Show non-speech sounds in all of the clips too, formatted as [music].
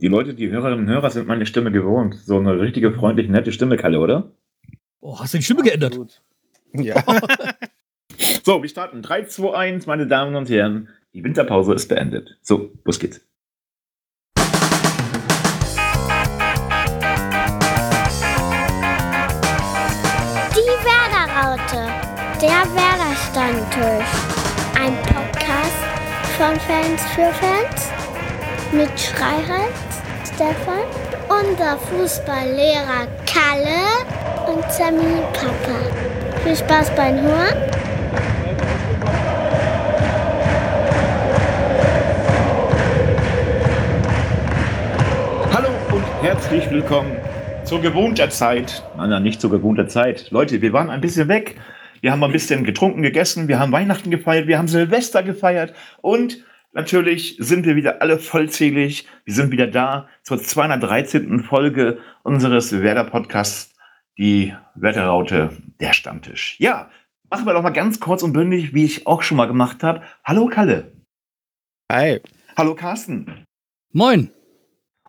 Die Leute, die Hörerinnen und Hörer sind meine Stimme gewohnt. So eine richtige, freundliche, nette Stimme, Kalle, oder? Oh, hast du die Stimme geändert? Ja. [laughs] so, wir starten. 3, 2, 1, meine Damen und Herren. Die Winterpause ist beendet. So, los geht's. Die Werderaute, der Werder-Stammtisch. Ein Podcast von Fans für Fans mit Schreihals, Stefan, unser Fußballlehrer Kalle und Sammy Papa. Viel Spaß beim Hören. Hallo und herzlich willkommen zur gewohnter Zeit. Nein, nein, nicht zur gewohnter Zeit. Leute, wir waren ein bisschen weg. Wir haben ein bisschen getrunken, gegessen, wir haben Weihnachten gefeiert, wir haben Silvester gefeiert und natürlich sind wir wieder alle vollzählig. Wir sind wieder da zur 213. Folge unseres Werder-Podcasts, die Wetterraute, der Stammtisch. Ja, machen wir doch mal ganz kurz und bündig, wie ich auch schon mal gemacht habe. Hallo Kalle. Hi. Hallo Carsten. Moin.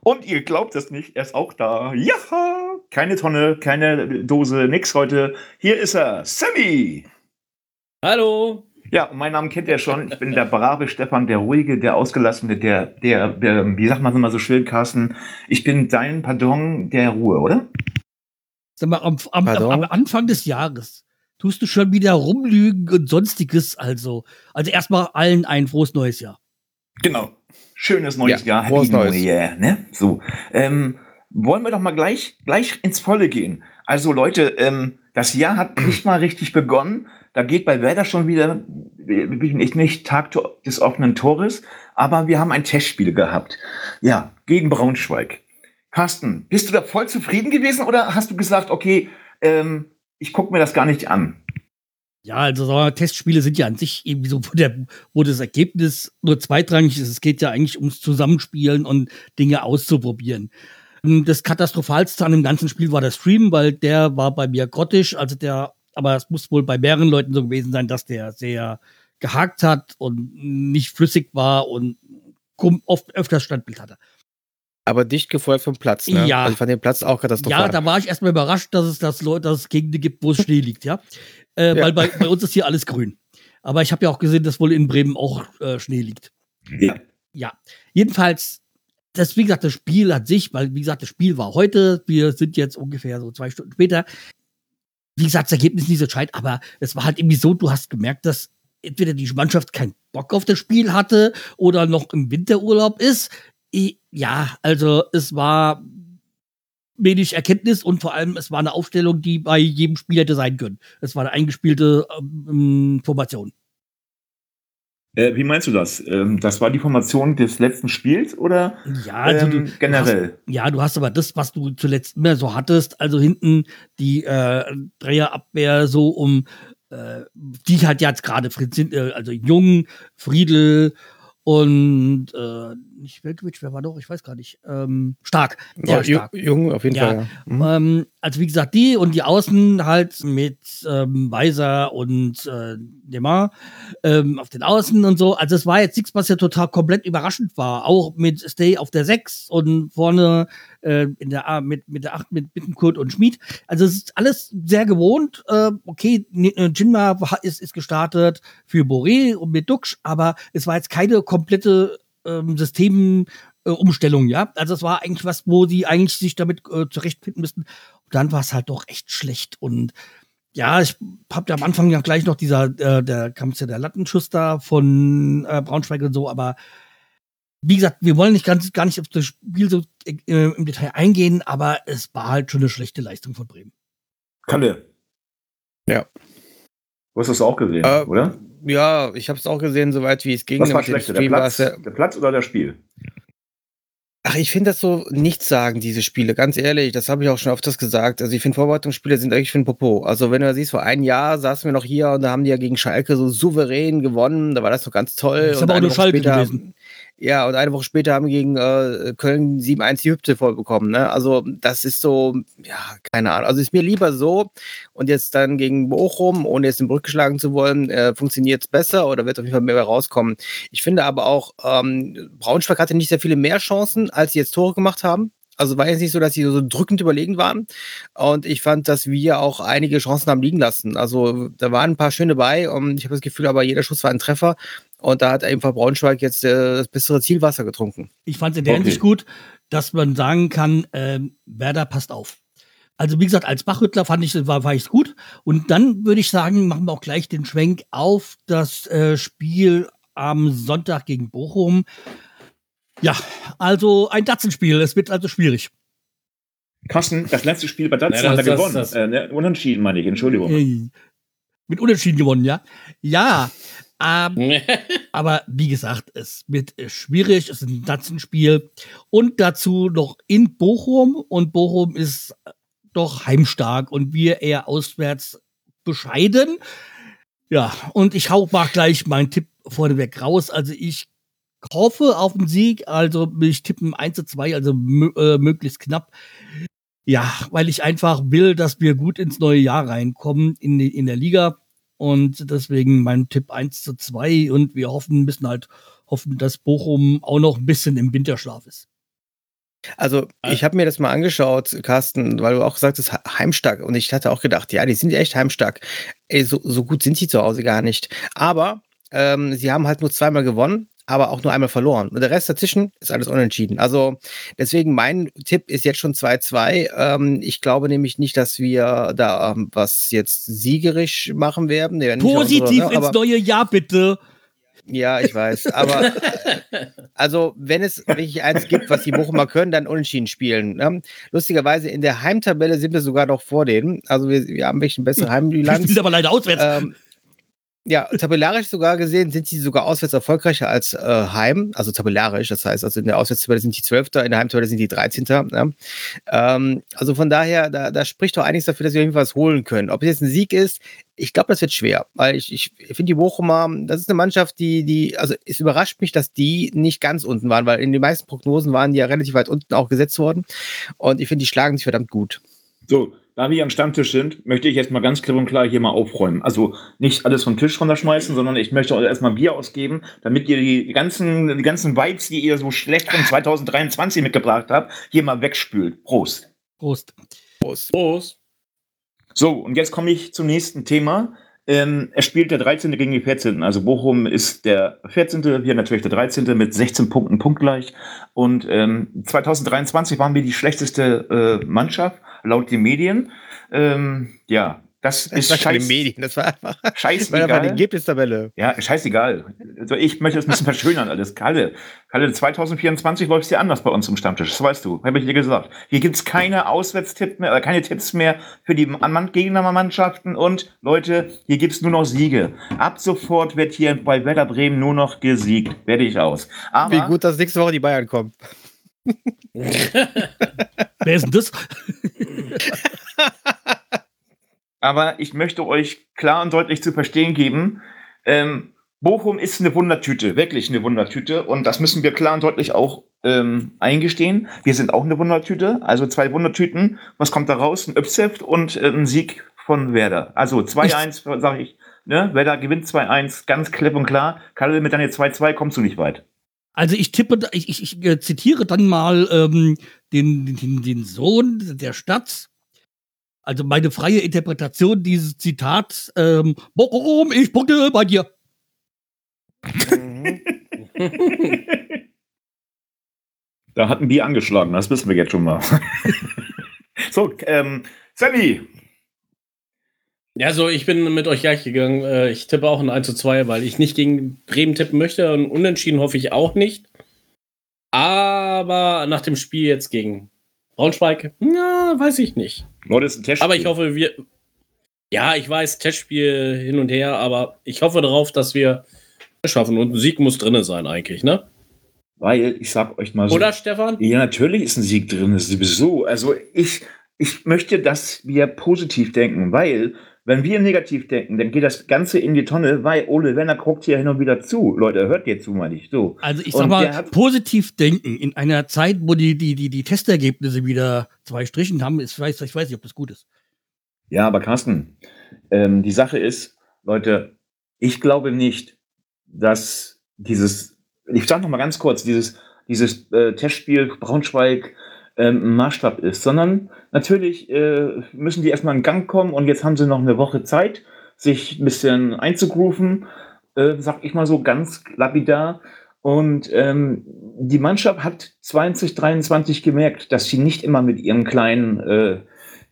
Und ihr glaubt es nicht, er ist auch da. Ja, keine Tonne, keine Dose, nix heute. Hier ist er, Sammy. Hallo. Ja, mein Name kennt ihr schon. Ich bin der brave Stefan, der ruhige, der ausgelassene, der, der, der wie sagt man immer so schön, Carsten? Ich bin dein Pardon der Ruhe, oder? Sag mal, am, am, am, Anfang des Jahres tust du schon wieder rumlügen und sonstiges. Also, also erstmal allen ein frohes neues Jahr. Genau. Schönes neues ja, Jahr. Happy New Year, ne? So. Ähm, wollen wir doch mal gleich, gleich ins Volle gehen. Also Leute, ähm, das Jahr hat nicht mal richtig begonnen. Da geht bei Werder schon wieder, ich nicht Tag des offenen Tores, aber wir haben ein Testspiel gehabt. Ja, gegen Braunschweig. Carsten, bist du da voll zufrieden gewesen oder hast du gesagt, okay, ähm, ich gucke mir das gar nicht an? Ja, also so, Testspiele sind ja an sich irgendwie so, wo, der, wo das Ergebnis nur zweitrangig ist. Es geht ja eigentlich ums Zusammenspielen und Dinge auszuprobieren. Das Katastrophalste an dem ganzen Spiel war der Stream, weil der war bei mir grottisch. Also der, aber es muss wohl bei mehreren Leuten so gewesen sein, dass der sehr gehakt hat und nicht flüssig war und oft öfters Standbild hatte. Aber dicht gefolgt vom Platz, ne? Ja. Also von dem Platz auch katastrophal. Ja, da war ich erstmal überrascht, dass es das Leute, dass es Gegenden gibt, wo es Schnee [laughs] liegt, ja. Äh, ja. Weil bei, bei uns ist hier alles grün. Aber ich habe ja auch gesehen, dass wohl in Bremen auch äh, Schnee liegt. Ja. Ja. Jedenfalls, das, wie gesagt, das Spiel an sich, weil, wie gesagt, das Spiel war heute, wir sind jetzt ungefähr so zwei Stunden später. Wie gesagt, das Ergebnis nicht so entscheidend, aber es war halt irgendwie so, du hast gemerkt, dass entweder die Mannschaft keinen Bock auf das Spiel hatte oder noch im Winterurlaub ist. Ja, also es war wenig Erkenntnis und vor allem, es war eine Aufstellung, die bei jedem Spiel hätte sein können. Es war eine eingespielte ähm, Formation. Äh, wie meinst du das? Ähm, das war die Formation des letzten Spiels oder ja, also ähm, du, generell? Du hast, ja, du hast aber das, was du zuletzt mehr so hattest, also hinten die äh, Dreierabwehr so um, äh, die halt jetzt gerade sind, äh, also Jung, Friedel und äh, nicht Velkovic, wer war doch? Ich weiß gar nicht. Ähm, stark. Ja, stark. Jung, auf jeden ja. Fall. Ja. Mhm. Ähm, also wie gesagt, die und die Außen halt mit ähm, Weiser und äh, Demar ähm, auf den Außen und so. Also es war jetzt nichts, was ja total komplett überraschend war. Auch mit Stay auf der 6 und vorne äh, in der A mit, mit der 8 mit Bittenkurt und Schmid. Also es ist alles sehr gewohnt. Äh, okay, Jinma ist, ist gestartet für Boré und mit Dux, aber es war jetzt keine komplette ähm, Systemumstellung, äh, ja. Also es war eigentlich was, wo sie eigentlich sich damit äh, zurechtfinden müssten. Und dann war es halt doch echt schlecht. Und ja, ich hab ja am Anfang ja gleich noch dieser, äh, der kam ja der Lattenschuss da von äh, Braunschweig und so, aber wie gesagt, wir wollen nicht ganz, gar nicht auf das Spiel so äh, im Detail eingehen, aber es war halt schon eine schlechte Leistung von Bremen. Kalle. Ja. Du hast das auch gesehen, äh, oder? Ja, ich habe es auch gesehen, soweit wie es ging. Was war schlechter, der Platz, ja der Platz oder das Spiel? Ach, ich finde das so nichts sagen, diese Spiele, ganz ehrlich. Das habe ich auch schon öfters gesagt. Also ich finde Vorbereitungsspiele sind eigentlich für ein Popo. Also wenn du da siehst, vor einem Jahr saßen wir noch hier und da haben die ja gegen Schalke so souverän gewonnen. Da war das noch ganz toll. Das ist aber auch nur Schalke später, gewesen. Ja, und eine Woche später haben wir gegen äh, Köln 7-1 die Hüpte vollbekommen. Ne? Also, das ist so, ja, keine Ahnung. Also, ist mir lieber so. Und jetzt dann gegen Bochum, ohne jetzt den Brück geschlagen zu wollen, äh, funktioniert es besser oder wird auf jeden Fall mehr rauskommen. Ich finde aber auch, ähm, Braunschweig hatte nicht sehr viele mehr Chancen, als sie jetzt Tore gemacht haben. Also war jetzt nicht so, dass sie so drückend überlegen waren. Und ich fand, dass wir auch einige Chancen haben liegen lassen. Also da waren ein paar schöne bei. Und ich habe das Gefühl, aber jeder Schuss war ein Treffer. Und da hat einfach Braunschweig jetzt äh, das bessere Zielwasser getrunken. Ich fand es in der Okay. Hinsicht gut, dass man sagen kann, ähm, Werder passt auf. Also wie gesagt, als Bachrüttler fand ich, war, war ich gut. Und dann würde ich sagen, machen wir auch gleich den Schwenk auf das äh, Spiel am Sonntag gegen Bochum. Ja, also ein Datsenspiel. Es wird also schwierig. Carsten, das letzte Spiel bei Datsen Ja, hat das- er das- gewonnen. das- Äh, ne, unentschieden, meine ich, Entschuldigung. Äh, mit Unentschieden gewonnen, ja? Ja. Ähm, [laughs] aber wie gesagt, es wird äh, schwierig. Es ist ein Datsenspiel. Und dazu noch in Bochum. Und Bochum ist äh, doch heimstark und wir eher auswärts bescheiden. Ja, und ich hau mal gleich meinen Tipp vorneweg raus. Also ich hoffe auf den Sieg. Also ich tippen 1 zu 2, also äh, möglichst knapp. Ja, weil ich einfach will, dass wir gut ins neue Jahr reinkommen in, in der Liga. Und deswegen mein Tipp 1 zu 2. Und wir hoffen, müssen halt hoffen, dass Bochum auch noch ein bisschen im Winterschlaf ist. Also, ich habe mir das mal angeschaut, Carsten, weil du auch gesagt hast, he- heimstark. Und ich hatte auch gedacht, ja, die sind echt heimstark. Ey, so, so gut sind sie zu Hause gar nicht. Aber ähm, sie haben halt nur zweimal gewonnen, aber auch nur einmal verloren. Und der Rest dazwischen ist alles unentschieden. Also, deswegen mein Tipp ist jetzt schon 2-2. Ähm, ich glaube nämlich nicht, dass wir da ähm, was jetzt siegerisch machen werden. Werden Positiv unsere- ne, ins neue Jahr, bitte. Ja, ich weiß. Aber [laughs] also, wenn es wirklich eins gibt, was die Bochumer können, dann unentschieden spielen. Ne? Lustigerweise in der Heimtabelle sind wir sogar noch vor denen. Also wir, wir haben wirklich eine bessere Wir Heimbilanz. spielen aber leider auswärts. Ähm, ja, tabellarisch sogar gesehen sind sie sogar auswärts erfolgreicher als äh, Heim. Also tabellarisch, das heißt, also in der Auswärtstabelle sind die Zwölfter, in der Heimtabelle sind die 13. Ne? Ähm, also von daher, da, da spricht doch einiges dafür, dass wir irgendwas holen können. Ob es jetzt ein Sieg ist, ich glaube, das wird schwer, weil ich, ich finde die Bochumer, das ist eine Mannschaft, die, die, also es überrascht mich, dass die nicht ganz unten waren, weil in den meisten Prognosen waren die ja relativ weit unten auch gesetzt worden. Und ich finde, die schlagen sich verdammt gut. So, da wir am Stammtisch sind, möchte ich jetzt mal ganz klipp und klar hier mal aufräumen. Also nicht alles vom Tisch runterschmeißen, sondern ich möchte euch erstmal Bier ausgeben, damit ihr die ganzen, die ganzen Vibes, die ihr so schlecht von 2023 mitgebracht habt, hier mal wegspült. Prost. Prost. Prost. So, und jetzt komme ich zum nächsten Thema. Ähm, es spielt der 13. gegen die 14. Also Bochum ist der 14. Wir natürlich der 13. mit 16 Punkten punktgleich. Und ähm, 2023 waren wir die schlechteste äh, Mannschaft, laut den Medien. Ähm, ja, das Das ist war keine scheiß, Medien, das war einfach, das war einfach die scheißegal. Ergebnistabelle. Ja, scheißegal. Also ich möchte das ein bisschen verschönern alles. Kalle, Kalle, 2024 läuft es dir anders bei uns im Stammtisch. Das weißt du. Habe ich dir gesagt. Hier gibt's keine Auswärtstipps mehr, oder keine Tipps mehr für die Mann- Gegnermannschaften. Und Leute, hier gibt's nur noch Siege. Ab sofort wird hier bei Werder Bremen nur noch gesiegt. Werde ich aus. Aber Wie gut, dass nächste Woche die Bayern kommen. [laughs] Wer ist denn das? [laughs] aber ich möchte euch klar und deutlich zu verstehen geben, ähm, Bochum ist eine Wundertüte, wirklich eine Wundertüte. Und das müssen wir klar und deutlich auch ähm, eingestehen. Wir sind auch eine Wundertüte, also zwei Wundertüten. Was kommt da raus? Ein Öpseft und äh, ein Sieg von Werder. Also 2-1, sage ich. Ne? Werder gewinnt 2-1, ganz klipp und klar. Kalle, mit deiner 2-2 kommst du nicht weit. Also ich tippe, da- ich, ich, ich äh, zitiere dann mal ähm, den, den, den Sohn der Stadt. Also meine freie Interpretation dieses Zitats. Ähm, Bochum, ich punkte bei dir. [laughs] Da hat ein Bier angeschlagen, das wissen wir jetzt schon mal. [laughs] so, ähm, Sammy, Ja, so, ich bin mit euch gleich gegangen. Äh, Ich tippe auch ein 1 zu 2, weil ich nicht gegen Bremen tippen möchte. Und unentschieden hoffe ich auch nicht. Aber nach dem Spiel jetzt gegen Braunschweig, na, weiß ich nicht. Leute, ist ein Testspiel. Aber ich hoffe, wir. Ja, ich weiß, Testspiel hin und her, aber ich hoffe darauf, dass wir es schaffen. Und ein Sieg muss drin sein, eigentlich, ne? Weil, ich sag euch mal so. Oder, Stefan? Ja, natürlich ist ein Sieg drin, sowieso. Also ich, ich möchte, dass wir positiv denken, weil Wenn wir negativ denken, dann geht das Ganze in die Tonne, weil Ole Werner guckt hier hin und wieder zu. Leute, hört ihr zu, meine ich. So. Also ich Und sag mal, der hat- positiv denken in einer Zeit, wo die, die, die, die Testergebnisse wieder zwei Strichen haben, ist, ich, weiß, ich weiß nicht, ob das gut ist. Ja, aber Carsten, ähm, die Sache ist, Leute, ich glaube nicht, dass dieses, ich sage noch mal ganz kurz, dieses, dieses äh, Testspiel Braunschweig ähm, Maßstab ist, sondern natürlich äh, müssen die erstmal in Gang kommen und jetzt haben sie noch eine Woche Zeit, sich ein bisschen einzugrooven, äh, sag ich mal so ganz lapidar. Und ähm, die Mannschaft hat 2023 gemerkt, dass sie nicht immer mit ihren kleinen äh,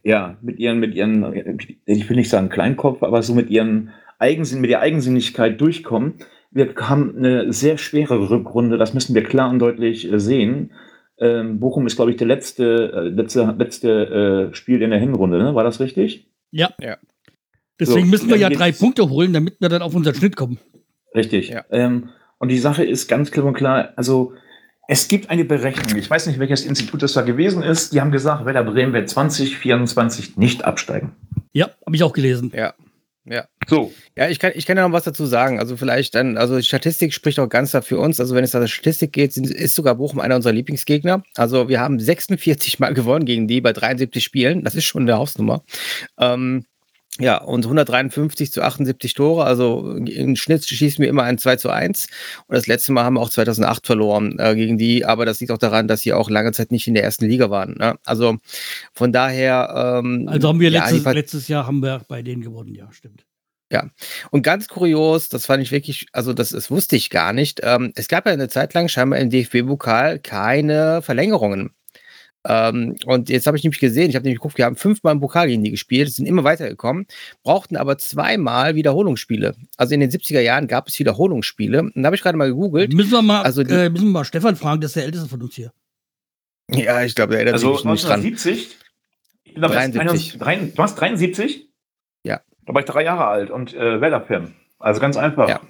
ja, mit ihren, mit ihren, ich will nicht sagen Kleinkopf, aber so mit ihren Eigensinn, mit der Eigensinnigkeit durchkommen. Wir haben eine sehr schwere Rückrunde, das müssen wir klar und deutlich äh, sehen. Ähm, Bochum ist, glaube ich, der letzte, äh, letzte, letzte äh, Spiel in der Hinrunde, ne? War das richtig? Ja. Ja. Deswegen So, müssen wir ja drei Punkte holen, damit wir dann auf unseren Schnitt kommen. Richtig. Ja. Ähm, und die Sache ist ganz klipp und klar, also es gibt eine Berechnung, ich weiß nicht, welches Institut das da gewesen ist, die haben gesagt, Werder Bremen wird 2024 nicht absteigen. Ja, habe ich auch gelesen. Ja. Ja. So, Ja, ich kann, ich kann ja noch was dazu sagen. Also vielleicht dann, also die Statistik spricht auch ganz für uns. Also wenn es an der Statistik geht, ist sogar Bochum einer unserer Lieblingsgegner. Also wir haben 46 Mal [laughs] gewonnen gegen die bei 73 Spielen. Das ist schon eine Hausnummer. Ähm, ja, und 153 zu 78 Tore. Also im Schnitt schießen wir immer ein 2 zu 1. Und das letzte Mal haben wir auch 2008 verloren äh, gegen die. Aber das liegt auch daran, dass sie auch lange Zeit nicht in der ersten Liga waren. Ne? Also von daher. Ähm, Also haben wir ja, letztes, letztes Jahr haben wir bei denen gewonnen, ja, stimmt. Und ganz kurios, das fand ich wirklich, also das, das wusste ich gar nicht. Ähm, es gab ja eine Zeit lang scheinbar im DFB-Pokal keine Verlängerungen. Ähm, und jetzt habe ich nämlich gesehen, ich habe nämlich geguckt, wir haben fünfmal im Pokal gegen die gespielt, sind immer weitergekommen, brauchten aber zweimal Wiederholungsspiele. Also in den 70er Jahren gab es Wiederholungsspiele. Und da habe ich gerade mal gegoogelt. Müssen wir mal, Also die- äh, müssen wir mal Stefan fragen, das ist der älteste von uns hier. Ja, ich glaube, er erinnert Also sich nicht dran. 1970? Ich bin aber erst 73. 31 du warst 73? Ja. Da war ich drei Jahre alt und äh, Werder-Fan. Also ganz einfach. Ja.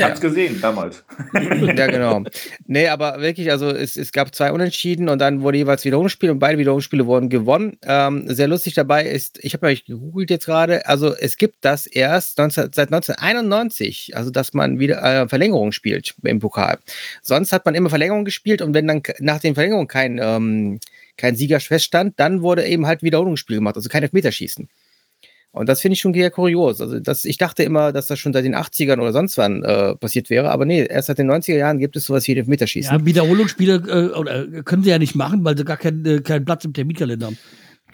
Hab's gesehen damals. [laughs] ja, genau. Nee, aber wirklich, also es, es gab zwei Unentschieden und dann wurde jeweils Wiederholungsspiel und beide Wiederholungsspiele wurden gewonnen. Ähm, sehr lustig dabei ist, ich habe euch gegoogelt jetzt gerade, also es gibt das erst 19, seit 1991, also dass man wieder äh, Verlängerung spielt im Pokal. Sonst hat man immer Verlängerung gespielt und wenn dann nach den Verlängerungen kein, ähm, kein Sieger feststand, dann wurde eben halt Wiederholungsspiel gemacht, also kein Elfmeterschießen. Und das finde ich schon sehr kurios. Also das, ich dachte immer, dass das schon seit den 80ern oder sonst wann äh, passiert wäre, aber nee, erst seit den 90er Jahren gibt es sowas wie Elfmeterschießen. Ja, Wiederholungsspiele äh, oder, äh, können sie ja nicht machen, weil sie gar keinen, äh, keinen Platz im Terminkalender haben.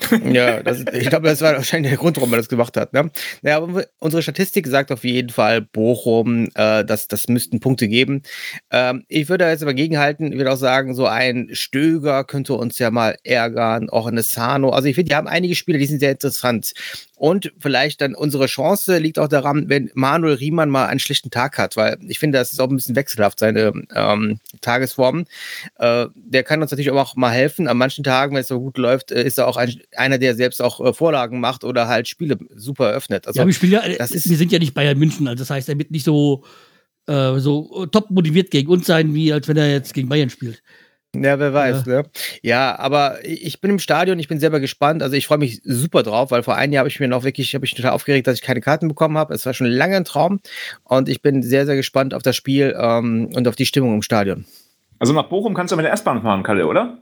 [laughs] Ja, das, ich glaube, das war wahrscheinlich der Grund, warum man das gemacht hat. Ne? Naja, aber unsere Statistik sagt auf jeden Fall, Bochum, äh, das, das müssten Punkte geben. Ähm, ich würde jetzt aber gegenhalten, ich würde auch sagen, so ein Stöger könnte uns ja mal ärgern, auch eine Sano. Also ich finde, die haben einige Spiele, die sind sehr interessant. Und vielleicht dann unsere Chance liegt auch daran, wenn Manuel Riemann mal einen schlechten Tag hat, weil ich finde, das ist auch ein bisschen wechselhaft, seine ähm, Tagesform. Äh, der kann uns natürlich auch mal helfen. An manchen Tagen, wenn es so gut läuft, äh, ist er auch ein, einer, der selbst auch äh, Vorlagen macht oder halt Spiele super eröffnet. Also ja, wir ja, äh, das ist- wir sind ja nicht Bayern München, also das heißt, er wird nicht so, äh, so top motiviert gegen uns sein, wie als wenn er jetzt gegen Bayern spielt. Ja, wer weiß, ja. ne? Ja, aber ich bin im Stadion, ich bin selber gespannt. Also ich freue mich super drauf, weil vor einem Jahr habe ich mir noch wirklich, habe ich total aufgeregt, dass ich keine Karten bekommen habe. Es war schon lange ein Traum und ich bin sehr, sehr gespannt auf das Spiel ähm, und auf die Stimmung im Stadion. Also nach Bochum kannst du mit der S-Bahn fahren, Kalle, oder?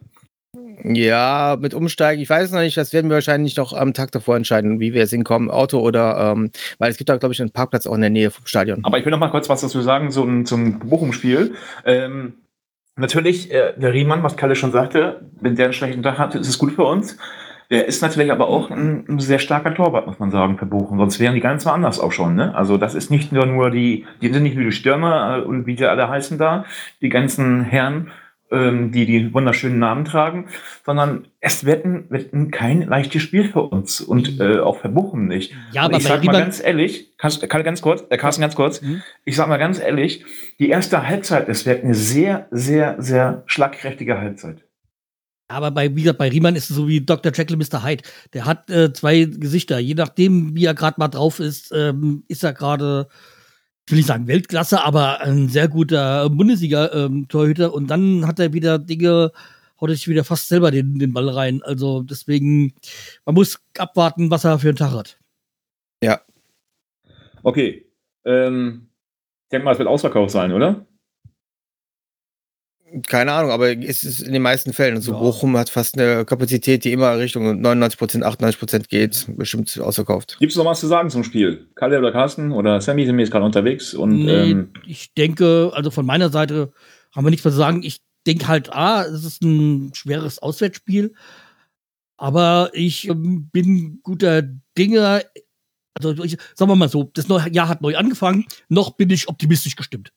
Ja, mit Umsteigen, ich weiß es noch nicht, das werden wir wahrscheinlich noch am Tag davor entscheiden, wie wir jetzt hinkommen, Auto oder, ähm, weil es gibt da, glaube ich, einen Parkplatz auch in der Nähe vom Stadion. Aber ich will noch mal kurz was dazu sagen zum, zum Bochum-Spiel. Ähm, natürlich, äh, der Riemann, was Kalle schon sagte, wenn der einen schlechten Tag hat, ist es gut für uns. Der ist natürlich aber auch ein, ein sehr starker Torwart, muss man sagen, für Bochum. Sonst wären die ganz woanders auch schon. Ne? Also das ist nicht nur, nur die, die sind nicht nur die Stürmer äh, und wie die alle heißen da, die ganzen Herren, ähm, die die wunderschönen Namen tragen, sondern es wird ein kein leichtes Spiel für uns und äh, auch für Bochum nicht. Ja, Und aber ich sag mal ganz ehrlich, kannst, kann ganz kurz, äh, Carsten ganz kurz, Mhm. ich sag mal ganz ehrlich, die erste Halbzeit, wird eine sehr, sehr, sehr schlagkräftige Halbzeit. aber bei, wie gesagt, bei Riemann ist es so wie Dr. Jekyll Mr. Hyde. Der hat äh, zwei Gesichter. Je nachdem, wie er gerade mal drauf ist, ähm, ist er gerade, ich will nicht sagen Weltklasse, aber ein sehr guter Bundesliga-Torhüter. und dann hat er wieder Dinge, haut sich wieder fast selber den, den Ball rein. Also deswegen, man muss abwarten, was er für einen Tag hat. Ja. Okay. Ähm, ich denke mal, es wird ausverkauft sein, oder? Keine Ahnung, aber es ist in den meisten Fällen. Also Ja. Bochum hat fast eine Kapazität, die immer Richtung 99%, 98% geht, bestimmt ausverkauft. Gibt es noch was zu sagen zum Spiel? Kalle oder Carsten oder Sammy sind wir jetzt gerade unterwegs und Nee, ähm, ich denke, also von meiner Seite haben wir nichts mehr zu sagen. Ich denke halt, ah, es ist ein schweres Auswärtsspiel. Aber ich ähm, bin guter Dinge. Also, ich, sagen wir mal so, das neue Jahr hat neu angefangen. Noch bin ich optimistisch gestimmt.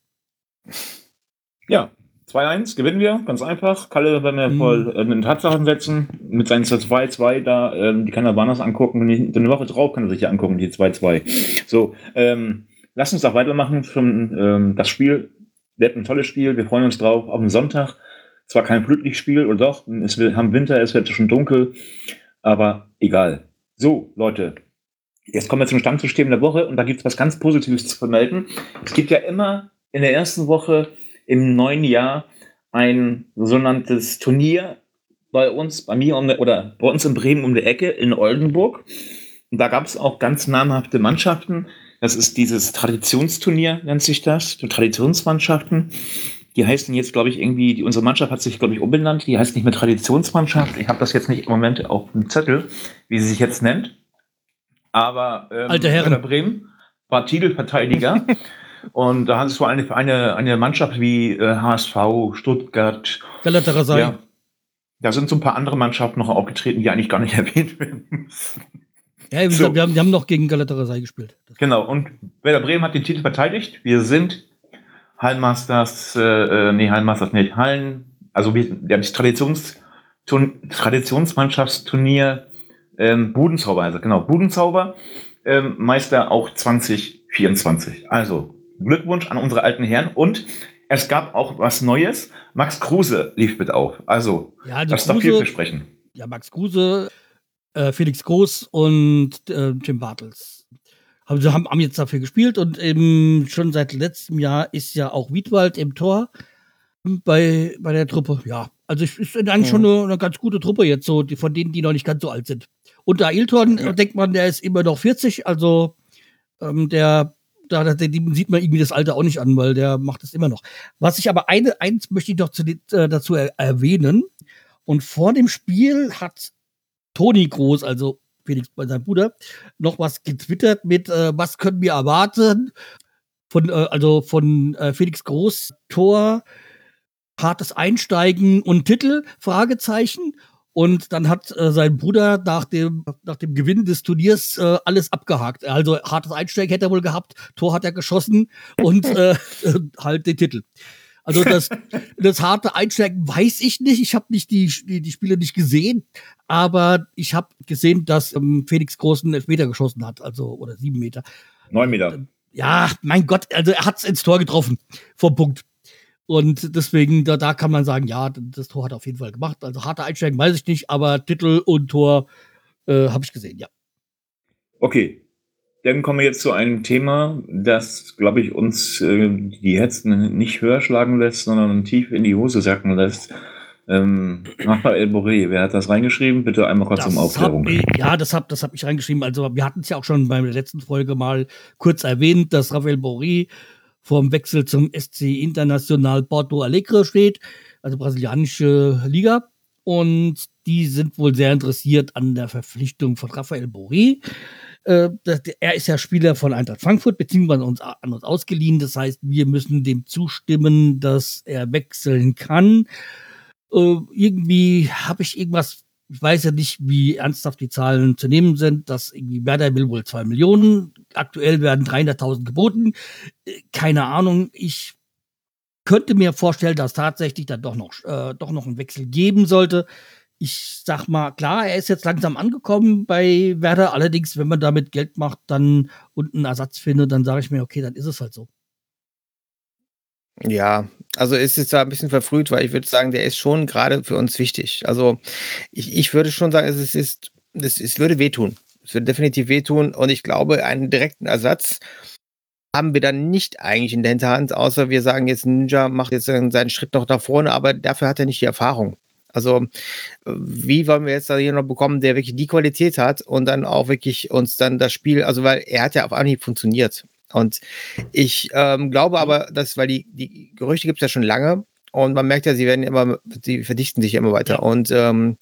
ja, 2-1 gewinnen wir, ganz einfach. Kalle werden wir Mhm. voll äh, in Tatsachen setzen, mit seinen 2-2 da, ähm, die kann er woanders angucken. Und die- eine Woche drauf kann er sich ja angucken, die 2-2. So, ähm, lass uns doch weitermachen. Schon, ähm, das Spiel wird ein tolles Spiel, wir freuen uns drauf. Auf den Sonntag, zwar kein Flutlichtspiel, oder doch, es wird am Winter, es wird schon dunkel, aber egal. So, Leute, jetzt kommen wir zum Stammsystem der Woche und da gibt es was ganz Positives zu vermelden. Es gibt ja immer in der ersten Woche im neuen Jahr ein sogenanntes Turnier bei uns, bei mir um, der- oder bei uns in Bremen um die Ecke in Oldenburg. Und da gab es auch ganz namhafte Mannschaften. Das ist dieses Traditionsturnier, nennt sich das, die Traditionsmannschaften. Die heißen jetzt, glaube ich, irgendwie, die, unsere Mannschaft hat sich, glaube ich, umbenannt. Die heißt nicht mehr Traditionsmannschaft. Ich habe das jetzt nicht im Moment auf dem Zettel, wie sie sich jetzt nennt. Aber ähm, Alte Herren. Werder Bremen war Titelverteidiger. [laughs] Und da hattest du eine, eine, eine Mannschaft wie äh, HSV, Stuttgart. Galatasaray. Ja, da sind so ein paar andere Mannschaften noch aufgetreten, die eigentlich gar nicht [laughs] erwähnt werden müssen. Ja, So. gesagt, wir, haben, wir haben noch gegen Galatasaray gespielt. Das- Genau, und Werder Bremen hat den Titel verteidigt. Wir sind Hallenmasters, äh, äh, nee, Hallenmasters nicht, Hallen, also wir, wir haben das Traditions, Turn, Traditionsmannschaftsturnier ähm, Budenzauber, also genau, Budenzauber, ähm, Meister auch 2024. Also Glückwunsch an unsere alten Herren und es gab auch was Neues. Max Kruse lief mit auf. Also, Ja, also das ist doch Kruse- vielversprechend. ja, Max Kruse, äh, Felix Groß und äh, Tim Bartels. Also haben, haben jetzt dafür gespielt und eben schon seit letztem Jahr ist ja auch Wiedwald im Tor bei, bei der Truppe. Ja, also es ist eigentlich schon eine, eine ganz gute Truppe jetzt, so die, von denen, die noch nicht ganz so alt sind. Und da Ailton, Ja. denkt man, der ist immer noch 40, also ähm, der, da, da sieht man irgendwie das Alter auch nicht an, weil der macht es immer noch. Was ich aber eine, eins möchte ich noch zu, äh, dazu er, erwähnen. Und vor dem Spiel hat Toni Groß, also Felix bei seinem Bruder, noch was getwittert mit, äh, was können wir erwarten? Von, äh, also von äh, Felix Groß Tor, hartes Einsteigen und Titel, Fragezeichen. Und dann hat äh, sein Bruder nach dem, nach dem Gewinn des Turniers äh, alles abgehakt. Also hartes Einsteigen hätte er wohl gehabt, Tor hat er geschossen und äh, [laughs] äh, halt den Titel. Also das, das harte Einsteigen weiß ich nicht. Ich habe nicht die, die, die Spiele nicht gesehen, aber ich habe gesehen, dass ähm, Felix Groß einen Elfmeter geschossen hat, also oder sieben Meter. Neun Meter. Ja, mein Gott, also er hat's ins Tor getroffen vom Punkt. Und deswegen, da, da kann man sagen, ja, das Tor hat er auf jeden Fall gemacht. Also harte Einsteigen weiß ich nicht, aber Titel und Tor äh, habe ich gesehen, ja. Okay. Dann kommen wir jetzt zu einem Thema, das, glaube ich, uns äh, die Herzen nicht höher schlagen lässt, sondern tief in die Hose sacken lässt. Ähm, Raphael Boré, wer hat das reingeschrieben? Bitte einmal kurz um Aufklärung. ich, ja, das habe das hab ich reingeschrieben. Also wir hatten es ja auch schon bei der letzten Folge mal kurz erwähnt, dass Rafael Borri vorm Wechsel zum SC International Porto Alegre steht, also brasilianische Liga. Und die sind wohl sehr interessiert an der Verpflichtung von Rafael Borri. Äh, er ist ja Spieler von Eintracht Frankfurt, beziehungsweise uns, an uns ausgeliehen. Das heißt, wir müssen dem zustimmen, dass er wechseln kann. Äh, irgendwie habe ich irgendwas, ich weiß ja nicht, wie ernsthaft die Zahlen zu nehmen sind, dass irgendwie Werder will wohl zwei Millionen, aktuell werden 300.000 geboten. Äh, keine Ahnung, ich könnte mir vorstellen, dass tatsächlich dann doch noch, äh, doch noch ein Wechsel geben sollte. Ich sag mal, klar, er ist jetzt langsam angekommen bei Werder. Allerdings, wenn man damit Geld macht, dann und einen Ersatz findet, dann sage ich mir, okay, dann ist es halt so. Ja, also ist jetzt da ein bisschen verfrüht, weil ich würde sagen, der ist schon gerade für uns wichtig. Also ich, ich würde schon sagen, es ist, es, es würde wehtun. Es würde definitiv wehtun und ich glaube, einen direkten Ersatz haben wir dann nicht eigentlich in der Hinterhand, außer wir sagen jetzt, Ninja macht jetzt seinen Schritt noch nach vorne, aber dafür hat er nicht die Erfahrung. Also, wie wollen wir jetzt da noch bekommen, der wirklich die Qualität hat und dann auch wirklich uns dann das Spiel, also weil er hat ja auf Anhieb funktioniert. Und ich ähm, glaube aber, dass, weil die, die Gerüchte gibt es ja schon lange, und man merkt ja, sie werden immer, sie verdichten sich immer weiter. Und ähm,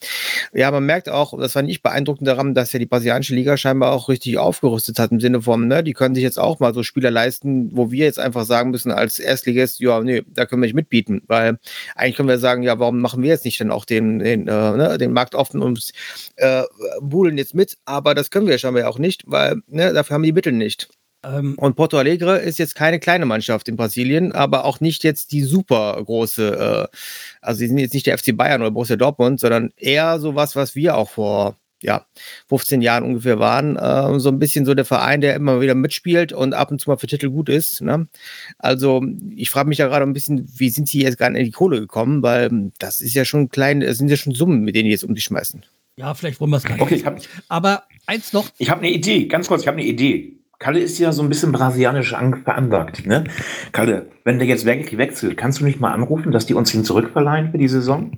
ja, man merkt auch, das war nicht beeindruckend daran, dass ja die brasilianische Liga scheinbar auch richtig aufgerüstet hat im Sinne von, ne, die können sich jetzt auch mal so Spieler leisten, wo wir jetzt einfach sagen müssen als Erstligist, ja, nee, da können wir nicht mitbieten, weil eigentlich können wir sagen, ja, warum machen wir jetzt nicht dann auch den, den, äh, ne, den Markt offen und äh, buhlen jetzt mit? Aber das können wir scheinbar auch nicht, weil ne, dafür haben wir die Mittel nicht. Ähm, und Porto Alegre ist jetzt keine kleine Mannschaft in Brasilien, aber auch nicht jetzt die super große, äh, also sie sind jetzt nicht der FC Bayern oder Borussia Dortmund, sondern eher sowas, was wir auch vor ja, 15 Jahren ungefähr waren. Äh, so ein bisschen so der Verein, der immer wieder mitspielt und ab und zu mal für Titel gut ist. Ne? Also ich frage mich ja gerade ein bisschen, wie sind sie jetzt gerade in die Kohle gekommen, weil das ist ja schon klein, das sind ja schon Summen, mit denen die jetzt um sich schmeißen. Ja, vielleicht wollen wir es gar nicht. Okay, hab, aber eins noch. Ich habe eine Idee, ganz kurz, ich habe eine Idee. Kalle ist ja so ein bisschen brasilianisch veranlagt. Ne? Kalle, wenn der jetzt wirklich wechselt, kannst du nicht mal anrufen, dass die uns ihn zurückverleihen für die Saison?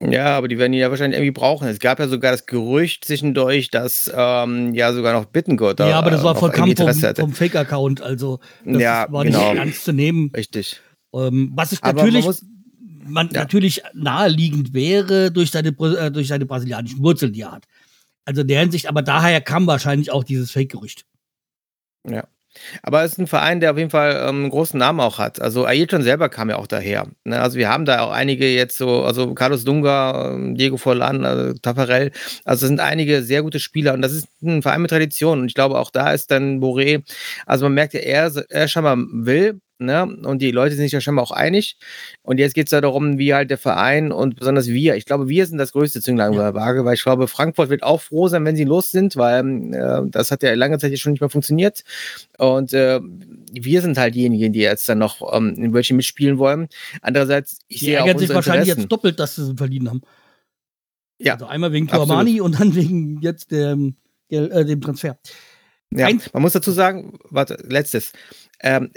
Ja, aber die werden ihn ja wahrscheinlich irgendwie brauchen. Es gab ja sogar das Gerücht zwischendurch, dass ähm, ja sogar noch Bittengott Ja, aber das war vollkommen vom, vom Fake-Account. Also das ja, war genau. nicht ernst zu nehmen. Richtig. Ähm, was ist natürlich, man ja. natürlich naheliegend wäre durch seine, äh, durch seine brasilianischen Wurzeln, die er hat. Also in der Hinsicht, aber daher kam wahrscheinlich auch dieses Fake-Gerücht. Ja. Aber es ist ein Verein, der auf jeden Fall ähm, einen großen Namen auch hat. Also Ailton selber kam ja auch daher. Ne? Also wir haben da auch einige jetzt so, also Carlos Dunga, ähm, Diego Forlan, also Tafarel. Also es sind einige sehr gute Spieler und das ist ein Verein mit Tradition. Und ich glaube, auch da ist dann Boré, also man merkt ja, er, er scheinbar will, Ne? Und die Leute sind sich ja scheinbar auch einig. Und jetzt geht es ja darum, wie halt der Verein und besonders wir, ich glaube, wir sind das größte Zünglein ja. der Waage, weil ich glaube, Frankfurt wird auch froh sein, wenn sie los sind, weil äh, das hat ja lange Zeit jetzt schon nicht mehr funktioniert. Und äh, wir sind halt diejenigen, die jetzt dann noch ähm, in welchen mitspielen wollen. Andererseits, ich die sehe auch sich wahrscheinlich jetzt doppelt, dass sie verliehen haben. Ja. Also einmal wegen Tuamani und dann wegen jetzt dem, äh, dem Transfer. Ja, Eins. man muss dazu sagen, warte, letztes ähm,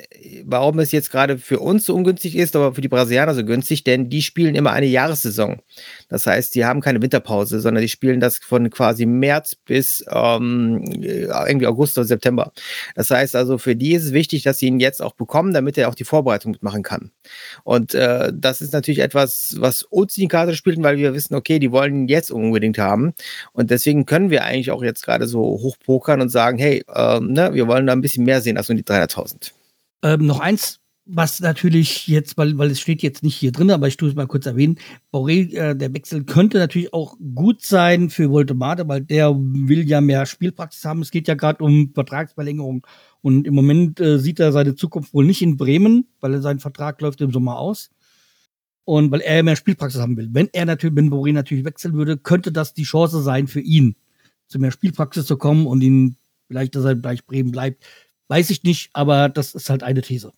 warum es jetzt gerade für uns so ungünstig ist, aber für die Brasilianer so günstig, denn die spielen immer eine Jahressaison. Das heißt, die haben keine Winterpause, sondern die spielen das von quasi März bis ähm, irgendwie August oder September. Das heißt also, für die ist es wichtig, dass sie ihn jetzt auch bekommen, damit er auch die Vorbereitung mitmachen kann. Und äh, das ist natürlich etwas, was uns in die Karte spielt, weil wir wissen, okay, die wollen ihn jetzt unbedingt haben. Und deswegen können wir eigentlich auch jetzt gerade so hochpokern und sagen, hey, äh, ne, wir wollen da ein bisschen mehr sehen als nur die 300.000. Ähm, noch eins, was natürlich jetzt, weil, weil es steht jetzt nicht hier drin, aber ich tue es mal kurz erwähnen. Boré, äh, der Wechsel könnte natürlich auch gut sein für Voltemade, weil der will ja mehr Spielpraxis haben. Es geht ja gerade um Vertragsverlängerung. Und im Moment äh, sieht er seine Zukunft wohl nicht in Bremen, weil sein Vertrag läuft im Sommer aus. Und weil er mehr Spielpraxis haben will. Wenn er natürlich, wenn Boré natürlich wechseln würde, könnte das die Chance sein für ihn, zu mehr Spielpraxis zu kommen und ihn vielleicht, dass er gleich Bremen bleibt. Weiß ich nicht, aber das ist halt eine These.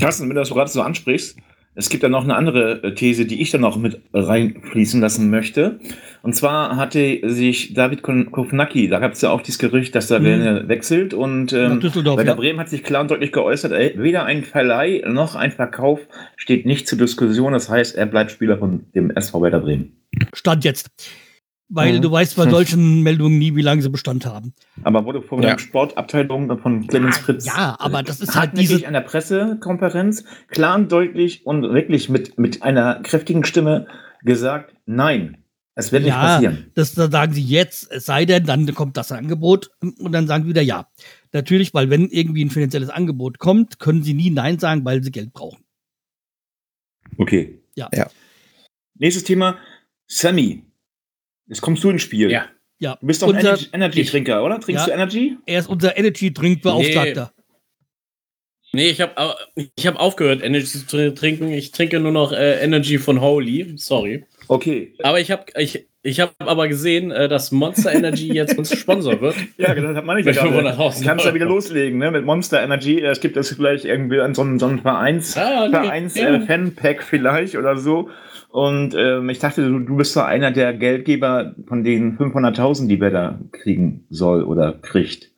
Carsten, wenn du das gerade so ansprichst, es gibt ja noch eine andere äh, These, die ich dann noch mit reinfließen lassen möchte. Und zwar hatte sich David Kovnacki, da gab es ja auch dieses Gerücht, dass er mhm. wechselt. Und ähm, bei der ja. Bremen hat sich klar und deutlich geäußert, ey, weder ein Verleih noch ein Verkauf steht nicht zur Diskussion. Das heißt, er bleibt Spieler von dem SV Werder Bremen. Stand jetzt weil mhm. du weißt bei solchen [laughs] Meldungen nie, wie lange sie Bestand haben. Aber wurde von ja. der Sportabteilung von Clemens ja, Fritz. Ja, aber das ist halt diese an der Pressekonferenz klar und deutlich und wirklich mit, mit einer kräftigen Stimme gesagt, nein, es wird ja, nicht passieren. Das, das sagen sie jetzt, es sei denn, dann kommt das Angebot und dann sagen sie wieder ja. Natürlich, weil wenn irgendwie ein finanzielles Angebot kommt, können sie nie Nein sagen, weil sie Geld brauchen. Okay. Ja. ja. Nächstes Thema, Sammy. Jetzt kommst du ins Spiel. Ja. ja. Du bist doch unser, Energy-Trinker, oder? Trinkst ja, du Energy? Er ist unser Energy-Trinkbeauftragter. Nee. nee, ich habe ich hab aufgehört, Energy zu trinken. Ich trinke nur noch äh, Energy von Holy. Sorry. Okay. Aber ich habe ich, ich hab aber gesehen, äh, dass Monster Energy jetzt uns Sponsor wird. [laughs] Ja, genau, das hat man nicht gesagt. Du kannst ja wieder loslegen, ne? Mit Monster Energy. Es gibt das vielleicht irgendwie an so einem, so einem Vereins, ah, nee, Vereins ja. äh, Fanpack vielleicht oder so. Und ähm, ich dachte, du, du bist so einer der Geldgeber von den 500.000, die wir da kriegen soll oder kriegt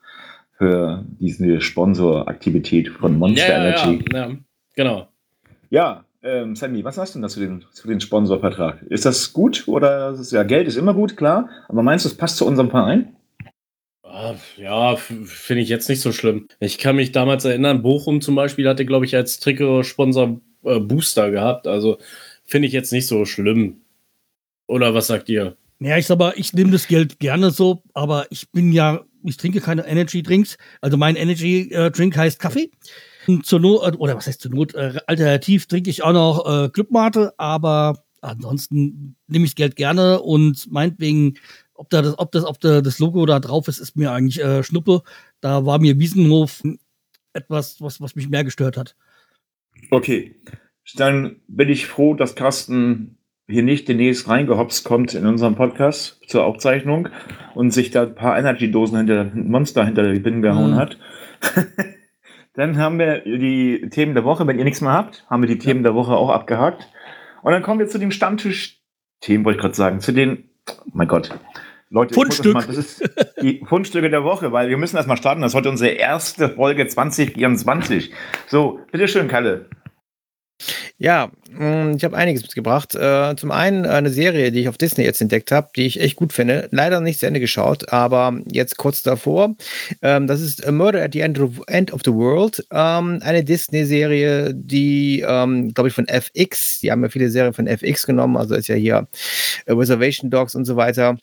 für diese Sponsoraktivität von Monster ja, Energy. Ja, ja, genau. Ja, Ähm, Sammy, was hast du denn da zu den, zu den Sponsorvertrag? Ist das gut oder ist ja Geld ist immer gut, klar, aber meinst du, es passt zu unserem Verein? Ah, Ja, finde ich jetzt nicht so schlimm. Ich kann mich damals erinnern, Bochum zum Beispiel hatte, glaube ich, als Trikotsponsor äh, Booster gehabt. Also finde ich jetzt nicht so schlimm. Oder was sagt ihr? Ja, ich sag mal, ich nehme das Geld gerne so, aber ich bin ja, ich trinke keine Energy Drinks. Also mein Energy äh, Drink heißt Kaffee. Zur Not, äh, oder was heißt zur Not, äh, alternativ trinke ich auch noch äh, Clubmate, aber ansonsten nehme ich das Geld gerne und meinetwegen, ob da das, ob das, ob da das Logo da drauf ist, ist mir eigentlich äh, Schnuppe. Da war mir Wiesenhof etwas, was, was mich mehr gestört hat. Okay, dann bin ich froh, dass Carsten hier nicht demnächst reingehopst kommt in unserem Podcast zur Aufzeichnung und sich da ein paar Energy-Dosen hinter Monster hinter die Binnen gehauen Mhm. hat. [laughs] dann haben wir die Themen der Woche. Wenn ihr nichts mehr habt, haben wir die Themen der Woche auch abgehakt. Und dann kommen wir zu den Stammtisch-Themen, wollte ich gerade sagen. Zu den, oh mein Gott. Leute, Fundstück. Das, mal, das ist die Fundstücke der Woche, weil wir müssen erst mal starten. Das ist heute unsere erste Folge 2024. So, bitteschön, Kalle. Ja, mh, ich habe einiges mitgebracht. Äh, zum einen eine Serie, die ich auf Disney jetzt entdeckt habe, die ich echt gut finde. Leider nicht zu Ende geschaut, aber jetzt kurz davor. Ähm, das ist A Murder at the End of, the World. Ähm, eine Disney-Serie, die, ähm, glaube ich, von FX, die haben ja viele Serien von FX genommen, also ist ja hier Reservation Dogs und so weiter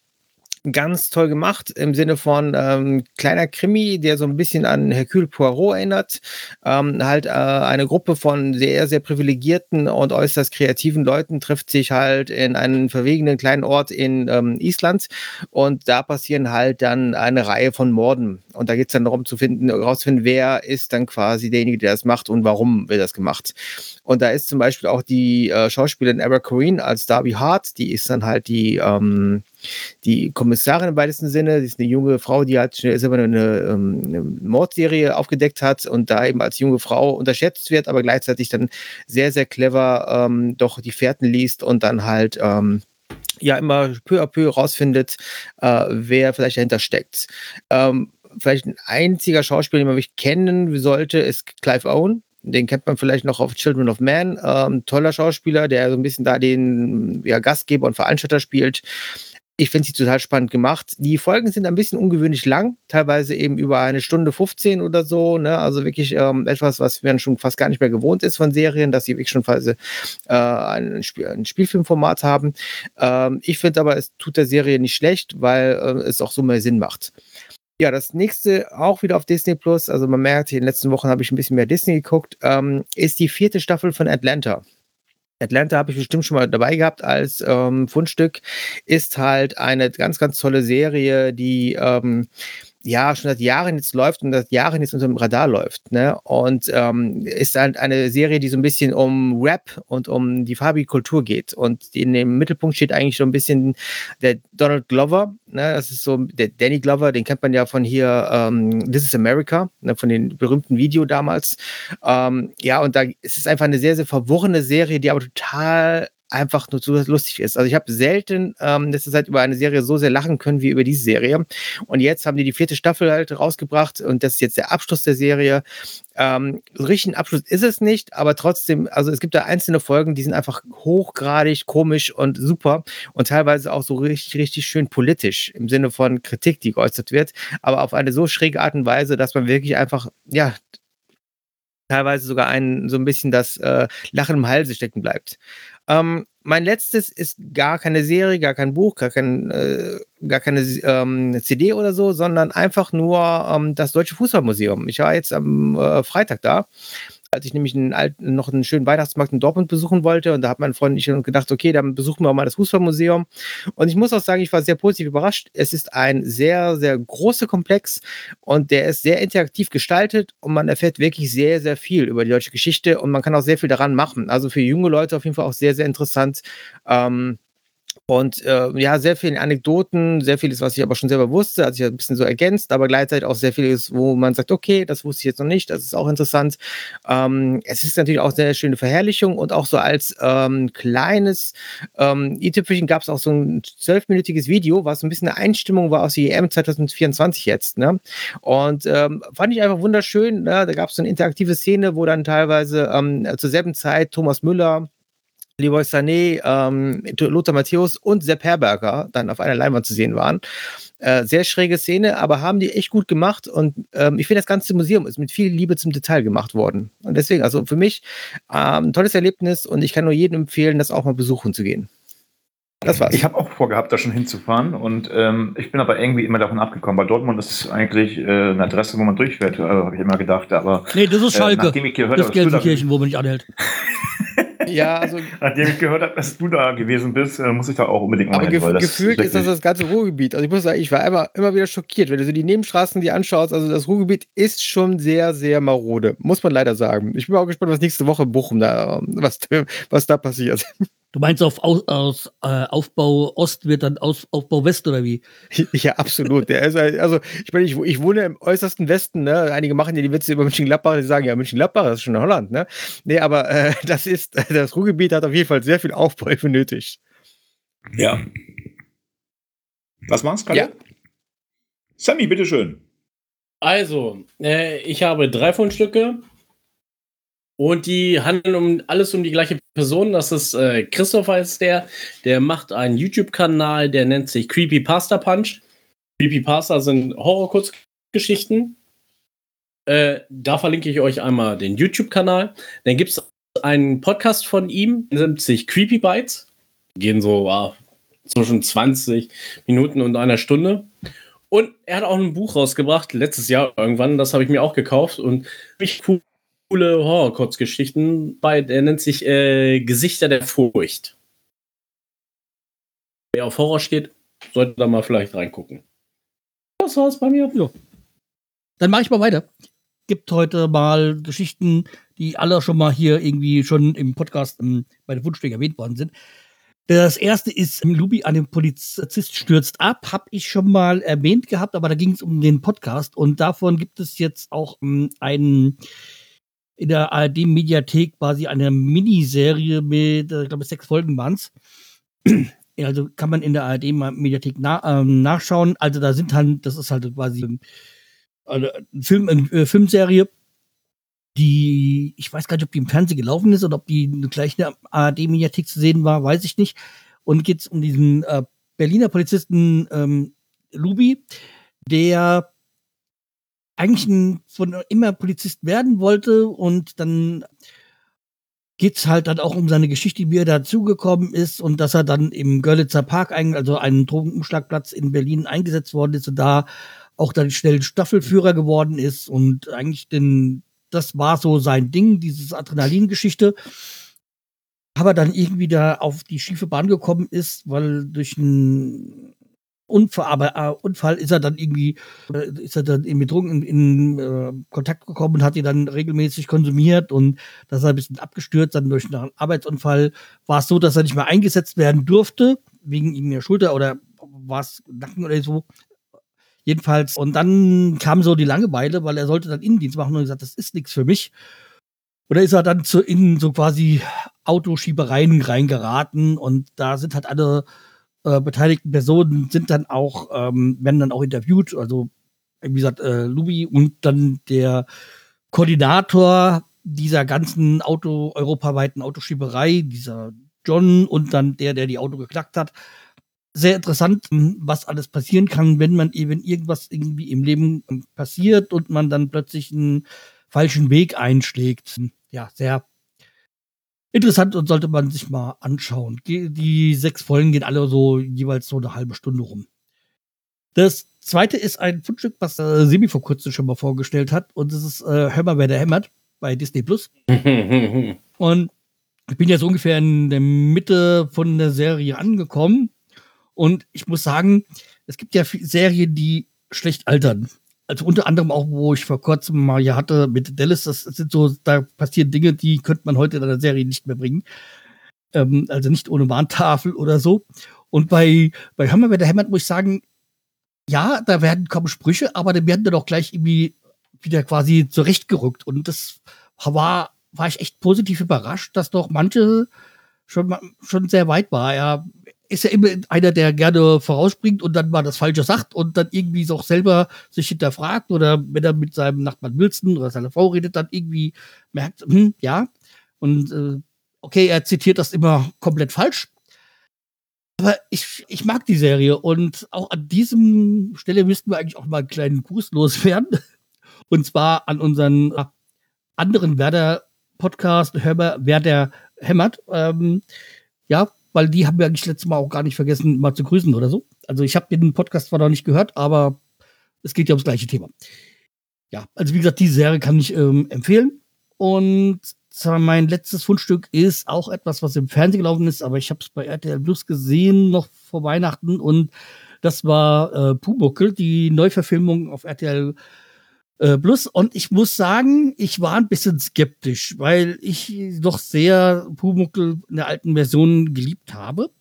ganz toll gemacht im Sinne von ähm, kleiner Krimi, der so ein bisschen an Hercule Poirot erinnert. Ähm, halt äh, eine Gruppe von sehr, sehr privilegierten und äußerst kreativen Leuten trifft sich halt in einem verwegenen kleinen Ort in ähm, Island und da passieren halt dann eine Reihe von Morden. Und da geht es dann darum zu finden, herauszufinden, wer ist dann quasi derjenige, der das macht und warum wird das gemacht. Und da ist zum Beispiel auch die äh, Schauspielerin Eva Corrine als Darby Hart, die ist dann halt die ähm, die Kommissarin im weitesten Sinne, sie ist eine junge Frau, die halt schnell selber eine, ähm, eine Mordserie aufgedeckt hat und da eben als junge Frau unterschätzt wird, aber gleichzeitig dann sehr, sehr clever ähm, doch die Fährten liest und dann halt ähm, ja immer peu à peu rausfindet, äh, wer vielleicht dahinter steckt. Ähm, vielleicht ein einziger Schauspieler, den man kennen sollte, ist Clive Owen. Den kennt man vielleicht noch auf Children of Man. Ähm, toller Schauspieler, der so ein bisschen da den ja, Gastgeber und Veranstalter spielt. Ich finde sie total spannend gemacht. Die Folgen sind ein bisschen ungewöhnlich lang, teilweise eben über eine Stunde 15 oder so. Ne? Also wirklich ähm, etwas, was man schon fast gar nicht mehr gewohnt ist von Serien, dass sie wirklich schon fast, äh, ein, Spiel, ein Spielfilmformat haben. Ähm, ich finde aber, es tut der Serie nicht schlecht, weil äh, es auch so mehr Sinn macht. Ja, das nächste auch wieder auf Disney Plus. Also man merkt, in den letzten Wochen habe ich ein bisschen mehr Disney geguckt. Ähm, ist die vierte Staffel von Atlanta. Atlanta habe ich bestimmt schon mal dabei gehabt als ähm, Fundstück. Ist halt eine ganz, ganz tolle Serie, die ähm, ja schon seit Jahren jetzt läuft und seit Jahren jetzt unter dem Radar läuft. Ne? Und ähm, ist halt eine Serie, die so ein bisschen um Rap und um die farbige Kultur geht. Und in dem Mittelpunkt steht eigentlich so ein bisschen der Donald Glover. Ne? Das ist so der Danny Glover, den kennt man ja von hier ähm, This is America, ne? von dem berühmten Video damals. Ähm, ja, und da es ist einfach eine sehr, sehr verworrene Serie, die aber total einfach nur so lustig ist. Also ich habe selten ähm, letzte Zeit über eine Serie so sehr lachen können wie über diese Serie. Und jetzt haben die die vierte Staffel halt rausgebracht und das ist jetzt der Abschluss der Serie. Ähm, so richtig ein Abschluss ist es nicht, aber trotzdem, also es gibt da einzelne Folgen, die sind einfach hochgradig komisch und super und teilweise auch so richtig, richtig schön politisch im Sinne von Kritik, die geäußert wird, aber auf eine so schräge Art und Weise, dass man wirklich einfach, ja, teilweise sogar ein, so ein bisschen das äh, Lachen im Halse stecken bleibt. Ähm, mein letztes ist gar keine Serie, gar kein Buch, gar, kein, äh, gar keine ähm, CD oder so, sondern einfach nur ähm, das Deutsche Fußballmuseum. Ich war jetzt am äh, Freitag da, als ich nämlich einen alten, noch einen schönen Weihnachtsmarkt in Dortmund besuchen wollte. Und da hat mein Freund und ich gedacht, okay, dann besuchen wir auch mal das Fußballmuseum. Und ich muss auch sagen, ich war sehr positiv überrascht. Es ist ein sehr, sehr großer Komplex und der ist sehr interaktiv gestaltet und man erfährt wirklich sehr, sehr viel über die deutsche Geschichte und man kann auch sehr viel daran machen. Also für junge Leute auf jeden Fall auch sehr, sehr interessant. Ähm, Und äh, ja, sehr viele Anekdoten, sehr vieles, was ich aber schon selber wusste, hat sich ein bisschen so ergänzt, aber gleichzeitig auch sehr vieles, wo man sagt, okay, das wusste ich jetzt noch nicht, das ist auch interessant. Ähm, es ist natürlich auch sehr schöne Verherrlichung und auch so als ähm, kleines ähm, i-Tüpfelchen gab es auch so ein zwölfminütiges Video, was ein bisschen eine Einstimmung war aus der EM 2024 jetzt. Ne? Und ähm, fand ich einfach wunderschön. Ne? Da gab es so eine interaktive Szene, wo dann teilweise ähm, zur selben Zeit Thomas Müller, Leroy Sané, ähm, Lothar Matthäus und Sepp Herberger dann auf einer Leinwand zu sehen waren. Äh, sehr schräge Szene, aber haben die echt gut gemacht und ähm, ich finde, das ganze Museum ist mit viel Liebe zum Detail gemacht worden. Und deswegen, also für mich ähm, ein tolles Erlebnis und ich kann nur jedem empfehlen, das auch mal besuchen zu gehen. Das war's. Ich habe auch vorgehabt, da schon hinzufahren und ähm, ich bin aber irgendwie immer davon abgekommen. Bei Dortmund ist es eigentlich äh, eine Adresse, wo man durchfährt, äh, habe ich immer gedacht. Aber nee, das ist Schalke. Äh, nachdem ich gehört das habe, Gelsenkirchen, wo man nicht anhält. [laughs] Ja, also. Nachdem ich gehört habe, dass du da gewesen bist, äh, muss ich da auch unbedingt mal aber hin. gef gefühlt ist das das ganze Ruhrgebiet. Also ich muss sagen, ich war immer, immer wieder schockiert, wenn du so die Nebenstraßen die anschaust. Also das Ruhrgebiet ist schon sehr, sehr marode. Muss man leider sagen. Ich bin auch gespannt, was nächste Woche in Bochum da, was, was da passiert. Du meinst auf aus, aus äh, Aufbau Ost wird dann aus, Aufbau West oder wie? [laughs] Ja, absolut. Der ist halt, also ich meine, ich, ich, wohne im äußersten Westen, ne? Einige machen ja die Witze über München-Gladbach, die sagen, ja, München-Gladbach, das ist schon Holland, ne? Nee, aber äh, [laughs] das ist, das Ruhrgebiet hat auf jeden Fall sehr viel Aufbau benötigt. Ja. Was machst du, Ja. Sammy, bitteschön. Also, äh, ich habe drei Fundstücke. Und die handeln um alles um die gleiche Person. Das ist äh, Christopher ist der. Der macht einen YouTube-Kanal, der nennt sich Creepypasta Punch. Creepypasta sind Horror-Kurzgeschichten. Äh, da verlinke ich euch einmal den YouTube-Kanal. Dann gibt es einen Podcast von ihm, der nennt sich Creepy Bites. Gehen so ah, zwischen 20 Minuten und einer Stunde. Und er hat auch ein Buch rausgebracht, letztes Jahr irgendwann. Das habe ich mir auch gekauft und mich cool coole Horror-Kurzgeschichten bei, der nennt sich äh, Gesichter der Furcht. Wer auf Horror steht, sollte da mal vielleicht reingucken. Das war's bei mir. Ja. Dann mache ich mal weiter. Gibt heute mal Geschichten, die alle schon mal hier irgendwie schon im Podcast ähm, bei den Wunschstück erwähnt worden sind. Das erste ist, Lubi an dem Polizist stürzt ab, habe ich schon mal erwähnt gehabt, aber da ging es um den Podcast und davon gibt es jetzt auch ähm, einen in der ARD-Mediathek quasi eine Miniserie mit, äh, ich glaube, sechs Folgen waren [clears throat] also kann man in der ARD-Mediathek na, ähm, nachschauen. Also da sind halt, das ist halt quasi also eine Film, eine äh, Filmserie, die, ich weiß gar nicht, ob die im Fernsehen gelaufen ist oder ob die gleich in der ARD-Mediathek zu sehen war, weiß ich nicht. Und geht es um diesen äh, Berliner Polizisten ähm, Lubi, der eigentlich ein, von immer Polizist werden wollte und dann geht's halt dann auch um seine Geschichte, wie er dazugekommen ist und dass er dann im Görlitzer Park, also einen Drogenumschlagplatz in Berlin eingesetzt worden ist und da auch dann schnell Staffelführer geworden ist und eigentlich den, das war so sein Ding, dieses Adrenalingeschichte. Aber dann irgendwie da auf die schiefe Bahn gekommen ist, weil durch ein Unfall, aber äh, Unfall ist er dann irgendwie, äh, ist er dann mit Drogen in, in äh, Kontakt gekommen und hat die dann regelmäßig konsumiert und das ist ein bisschen abgestürzt. Dann durch einen Arbeitsunfall war es so, dass er nicht mehr eingesetzt werden durfte, wegen der Schulter oder war es Nacken oder so. Jedenfalls. Und dann kam so die Langeweile, weil er sollte dann Innendienst machen und gesagt, das ist nichts für mich. Oder ist er dann zu innen so quasi Autoschiebereien reingeraten und da sind halt alle äh, beteiligten Personen sind dann auch, ähm, werden dann auch interviewt, also wie gesagt, äh, Lubi und dann der Koordinator dieser ganzen Auto, europaweiten Autoschieberei, dieser John und dann der, der die Auto geknackt hat. Sehr interessant, was alles passieren kann, wenn man eben irgendwas irgendwie im Leben passiert und man dann plötzlich einen falschen Weg einschlägt. Ja, sehr interessant und sollte man sich mal anschauen. Die, sechs Folgen gehen alle so jeweils so eine halbe Stunde rum. Das zweite ist ein Fundstück, was äh, Simi vor kurzem schon mal vorgestellt hat. Und das ist äh, Hör mal, wer der hämmert bei Disney Plus. [laughs] und ich bin jetzt ungefähr in der Mitte von der Serie angekommen. Und ich muss sagen, es gibt ja Serien, die schlecht altern also unter anderem auch, wo ich vor kurzem mal ja hatte mit Dallas, das sind so, da passieren Dinge, die könnte man heute in einer Serie nicht mehr bringen. Ähm, also nicht ohne Warntafel oder so. Und bei, bei Hammer der Hämmert muss ich sagen, ja, da werden kaum Sprüche, aber dann werden dann auch gleich irgendwie wieder quasi zurechtgerückt. Und das war, war ich echt positiv überrascht, dass doch manche schon, schon sehr weit war. Er ist ja immer einer, der gerne vorausspringt und dann mal das Falsche sagt und dann irgendwie auch selber sich hinterfragt oder wenn er mit seinem Nachbarn Wilson oder seiner Frau redet, dann irgendwie merkt, hm, ja. Und äh, okay, er zitiert das immer komplett falsch. Aber ich, ich mag die Serie und auch an diesem Stelle müssten wir eigentlich auch mal einen kleinen Gruß loswerden. Und zwar an unseren äh, anderen Werder-Podcast, Werder hämmert. Ähm, ja, weil die haben wir eigentlich letztes Mal auch gar nicht vergessen, mal zu grüßen oder so. Also ich habe den Podcast zwar noch nicht gehört, aber es geht ja ums gleiche Thema. Ja, also wie gesagt, die Serie kann ich ähm, empfehlen. Und mein letztes Fundstück ist auch etwas, was im Fernsehen gelaufen ist, aber ich habe es bei RTL Plus gesehen, noch vor Weihnachten. Und das war äh, Pumuckel, die Neuverfilmung auf RTL äh, Plus. Und ich muss sagen, ich war ein bisschen skeptisch, weil ich doch sehr Pumuckel in der alten Version geliebt habe.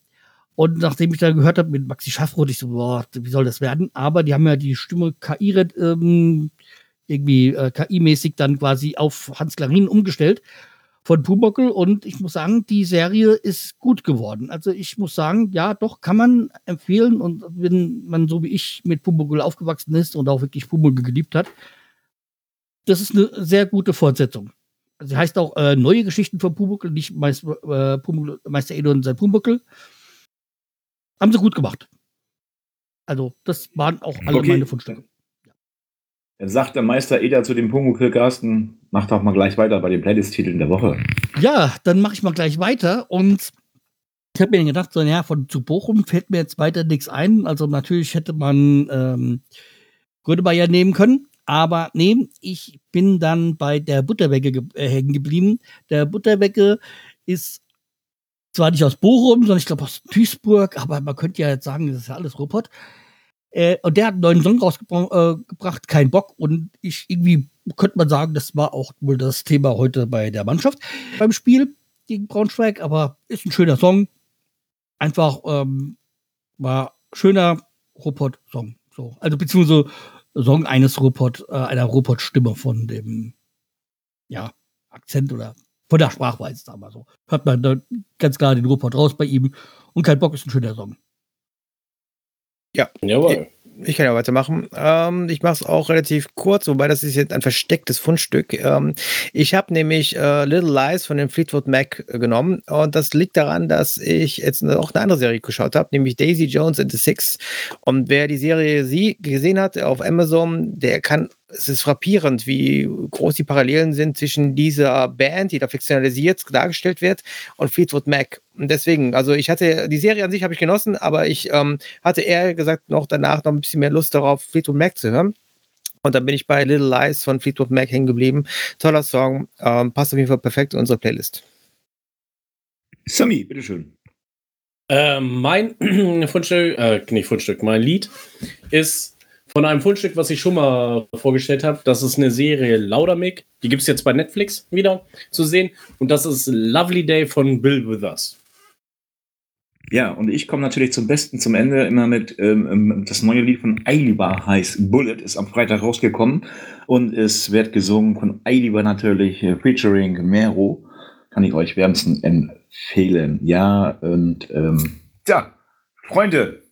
Und nachdem ich da gehört habe mit Maxi Schaffroth, ich so, boah, wie soll das werden? Aber die haben ja die Stimme KI ähm, irgendwie äh, KI-mäßig dann quasi auf Hans Klarin umgestellt von Pumuckl und ich muss sagen, die Serie ist gut geworden. Also ich muss sagen, ja, doch kann man empfehlen und wenn man so wie ich mit Pumuckl aufgewachsen ist und auch wirklich Pumuckl geliebt hat, das ist eine sehr gute Fortsetzung. Sie heißt auch äh, Neue Geschichten von Pumuckl, nicht Meister, äh, Pumuckl, Meister Edo und sein Pumuckl. Haben sie gut gemacht. Also, das waren auch alle okay. meine Fundstücke. Dann sagt der Meister Eder zu dem Pumuckl, Carsten, mach doch mal gleich weiter bei den Playlist-Titeln der Woche. Ja, dann mache ich mal gleich weiter und ich habe mir gedacht, so, ja, von zu Bochum fällt mir jetzt weiter nichts ein. Also natürlich hätte man ähm, Grönemeyer nehmen können, aber nee, ich bin dann bei der Butterwecke ge äh, hängen geblieben. Der Butterwecke ist zwar nicht aus Bochum, sondern ich glaube aus Duisburg, aber man könnte ja jetzt sagen, das ist ja alles Ruppert. Äh, und der hat einen neuen Song rausgebracht, äh, Kein Bock. Und ich irgendwie könnte man sagen, das war auch wohl das Thema heute bei der Mannschaft beim Spiel gegen Braunschweig. Aber ist ein schöner Song. Einfach ähm, war schöner Robot-Song. So. Also beziehungsweise Song eines Robot, äh, einer Robot-Stimme von dem ja, Akzent oder von der Sprachweise, sagen wir so. Hört man da ganz klar den Robot raus bei ihm. Und kein Bock ist ein schöner Song. Ja. Jawohl. Ich kann ja weitermachen. Ähm, ich mache es auch relativ kurz, wobei das ist jetzt ein verstecktes Fundstück. Ähm, ich habe nämlich äh, Little Lies von dem Fleetwood Mac äh, genommen und das liegt daran, dass ich jetzt auch eine andere Serie geschaut habe, nämlich Daisy Jones and the Six. Und wer die Serie sie gesehen hat auf Amazon, der kann es ist frappierend, wie groß die Parallelen sind zwischen dieser Band, die da fiktionalisiert dargestellt wird, und Fleetwood Mac. Und deswegen, also ich hatte, die Serie an sich habe ich genossen, aber ich ähm, hatte eher gesagt noch danach noch ein bisschen mehr Lust darauf, Fleetwood Mac zu hören. Und dann bin ich bei Little Lies von Fleetwood Mac hängen geblieben. Toller Song, ähm, passt auf jeden Fall perfekt in unsere Playlist. Sammy, bitteschön. Äh, mein [clears throat] Fundstück, äh, nicht Fundstück, mein Lied ist von einem Fundstück, was ich schon mal vorgestellt habe. Das ist eine Serie Laudermick. Die gibt es jetzt bei Netflix wieder zu sehen. Und das ist Lovely Day von Bill Withers. Ja, und ich komme natürlich zum Besten zum Ende immer mit ähm, ähm das neue Lied von Eilibar heißt Bullet, ist am Freitag rausgekommen und es wird gesungen von Eilibar natürlich, äh, featuring Mero. Kann ich euch wärmstens empfehlen. Ja, und ähm, ja, Freunde,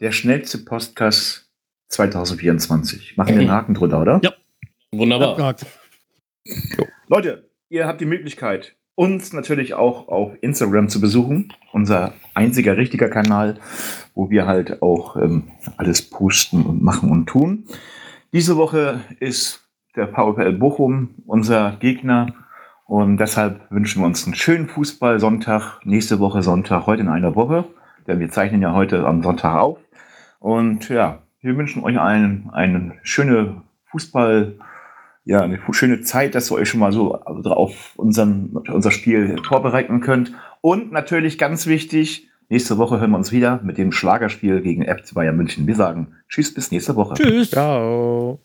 der schnellste Podcast 2024. Machen wir einen Haken drunter, oder? Ja. Wunderbar. Leute, ihr habt die Möglichkeit, uns natürlich auch auf Instagram zu besuchen. Unser einziger richtiger Kanal, wo wir halt auch ähm, alles posten und machen und tun. Diese Woche ist der VfL Bochum unser Gegner. Und deshalb wünschen wir uns einen schönen Fußball-Sonntag. Nächste Woche Sonntag, heute in einer Woche. Denn wir zeichnen ja heute am Sonntag auf. Und ja, wir wünschen euch einen, eine schöne Fußball, ja, eine schöne Zeit, dass ihr euch schon mal so auf unseren, unser Spiel vorbereiten könnt. Und natürlich ganz wichtig, nächste Woche hören wir uns wieder mit dem Schlagerspiel gegen FC Bayern München. Wir sagen Tschüss, bis nächste Woche. Tschüss. Ciao.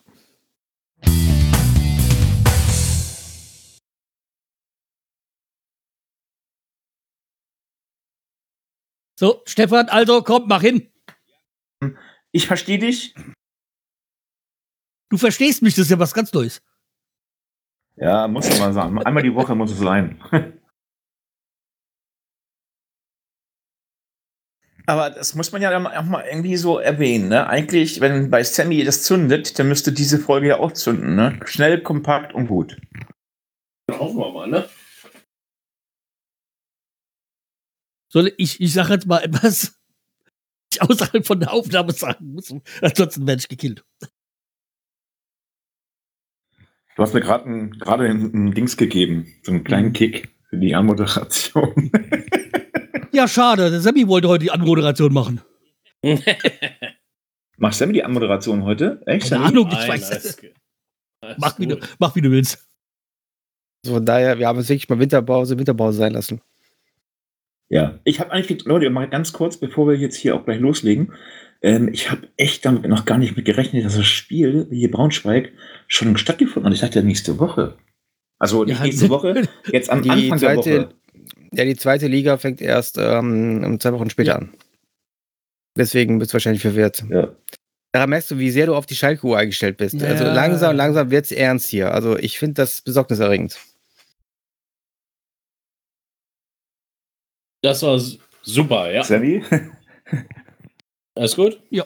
So, Stefan, also komm, mach hin. Ich verstehe dich. Du verstehst mich, das ist ja was ganz Neues. Ja, muss man mal sagen. Einmal die Woche muss es sein. [laughs] Aber das muss man ja dann auch mal irgendwie so erwähnen. Ne? Eigentlich, wenn bei Sammy das zündet, dann müsste diese Folge ja auch zünden. Ne? Schnell, kompakt und gut. Hoffen wir mal, ne? Soll ich, ich sage jetzt mal etwas, ich außerhalb von der Aufnahme sagen muss. Ansonsten werde ich gekillt. Du hast mir gerade ein, gerade ein, ein Dings gegeben, so einen kleinen Kick für die Anmoderation. [laughs] Ja, schade. Der Sammy wollte heute die Anmoderation machen. [laughs] Macht Sammy die Anmoderation heute? Echt? Keine? Ahnung, ich Nein, weiß es. Mach wie, du, gut. mach wie du willst. Also von daher, wir haben es wirklich mal Winterpause, Winterpause sein lassen. Ja, ich habe eigentlich, Leute, mal ganz kurz, bevor wir jetzt hier auch gleich loslegen, ähm, ich habe echt damit noch gar nicht mit gerechnet, dass das Spiel hier Braunschweig schon stattgefunden hat. Ich dachte nächste Woche. Also nicht Ja, nächste Woche, [laughs] jetzt am Die Anfang der zweite, Woche. ja, die zweite Liga fängt erst ähm, zwei Wochen später Ja. an. Deswegen bist du wahrscheinlich verwirrt. Ja. Daran merkst du, wie sehr du auf die Schalke-Uhr eingestellt bist. Ja. Also langsam, langsam wird es ernst hier. Also ich finde das besorgniserregend. Das war super, ja. Sammy? Alles gut? Ja.